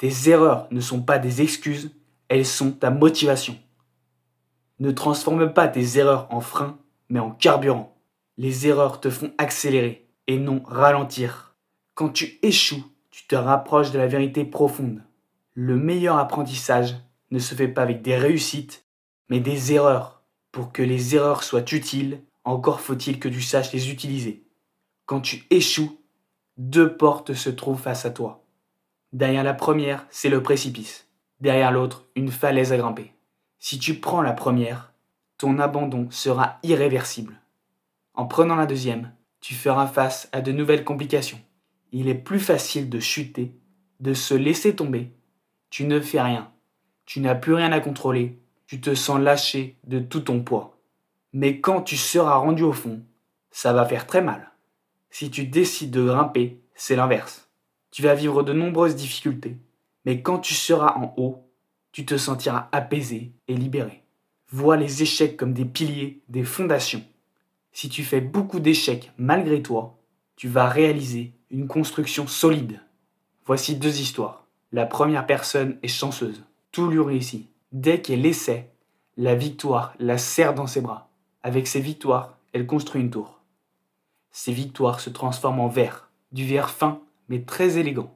Tes erreurs ne sont pas des excuses, elles sont ta motivation. Ne transforme pas tes erreurs en frein, mais en carburant. Les erreurs te font accélérer et non ralentir. Quand tu échoues, tu te rapproches de la vérité profonde. Le meilleur apprentissage ne se fait pas avec des réussites, mais des erreurs. Pour que les erreurs soient utiles, encore faut-il que tu saches les utiliser. Quand tu échoues, deux portes se trouvent face à toi. Derrière la première, c'est le précipice. Derrière l'autre, une falaise à grimper. Si tu prends la première, ton abandon sera irréversible. En prenant la deuxième, tu feras face à de nouvelles complications. Il est plus facile de chuter, de se laisser tomber. Tu ne fais rien. Tu n'as plus rien à contrôler. Tu te sens lâché de tout ton poids. Mais quand tu seras rendu au fond, ça va faire très mal. Si tu décides de grimper, c'est l'inverse. Tu vas vivre de nombreuses difficultés. Mais quand tu seras en haut, tu te sentiras apaisé et libéré. Vois les échecs comme des piliers, des fondations. Si tu fais beaucoup d'échecs malgré toi, tu vas réaliser une construction solide. Voici deux histoires. La première personne est chanceuse. Tout lui réussit. Dès qu'elle essaie, la victoire la serre dans ses bras. Avec ses victoires, elle construit une tour. Ces victoires se transforment en verre, du verre fin mais très élégant.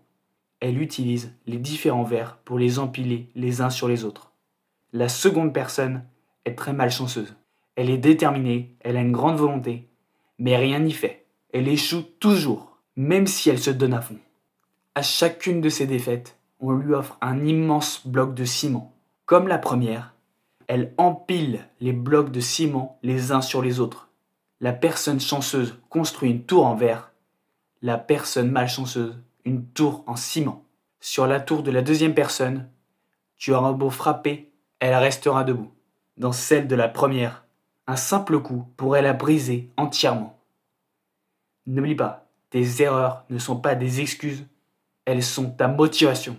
Elle utilise les différents verres pour les empiler les uns sur les autres. La seconde personne est très malchanceuse. Elle est déterminée, elle a une grande volonté, mais rien n'y fait. Elle échoue toujours, même si elle se donne à fond. À chacune de ses défaites, on lui offre un immense bloc de ciment. Comme la première, elle empile les blocs de ciment les uns sur les autres. La personne chanceuse construit une tour en verre, la personne malchanceuse une tour en ciment. Sur la tour de la deuxième personne, tu auras beau frapper, elle restera debout. Dans celle de la première, un simple coup pourrait la briser entièrement. N'oublie pas, tes erreurs ne sont pas des excuses, elles sont ta motivation.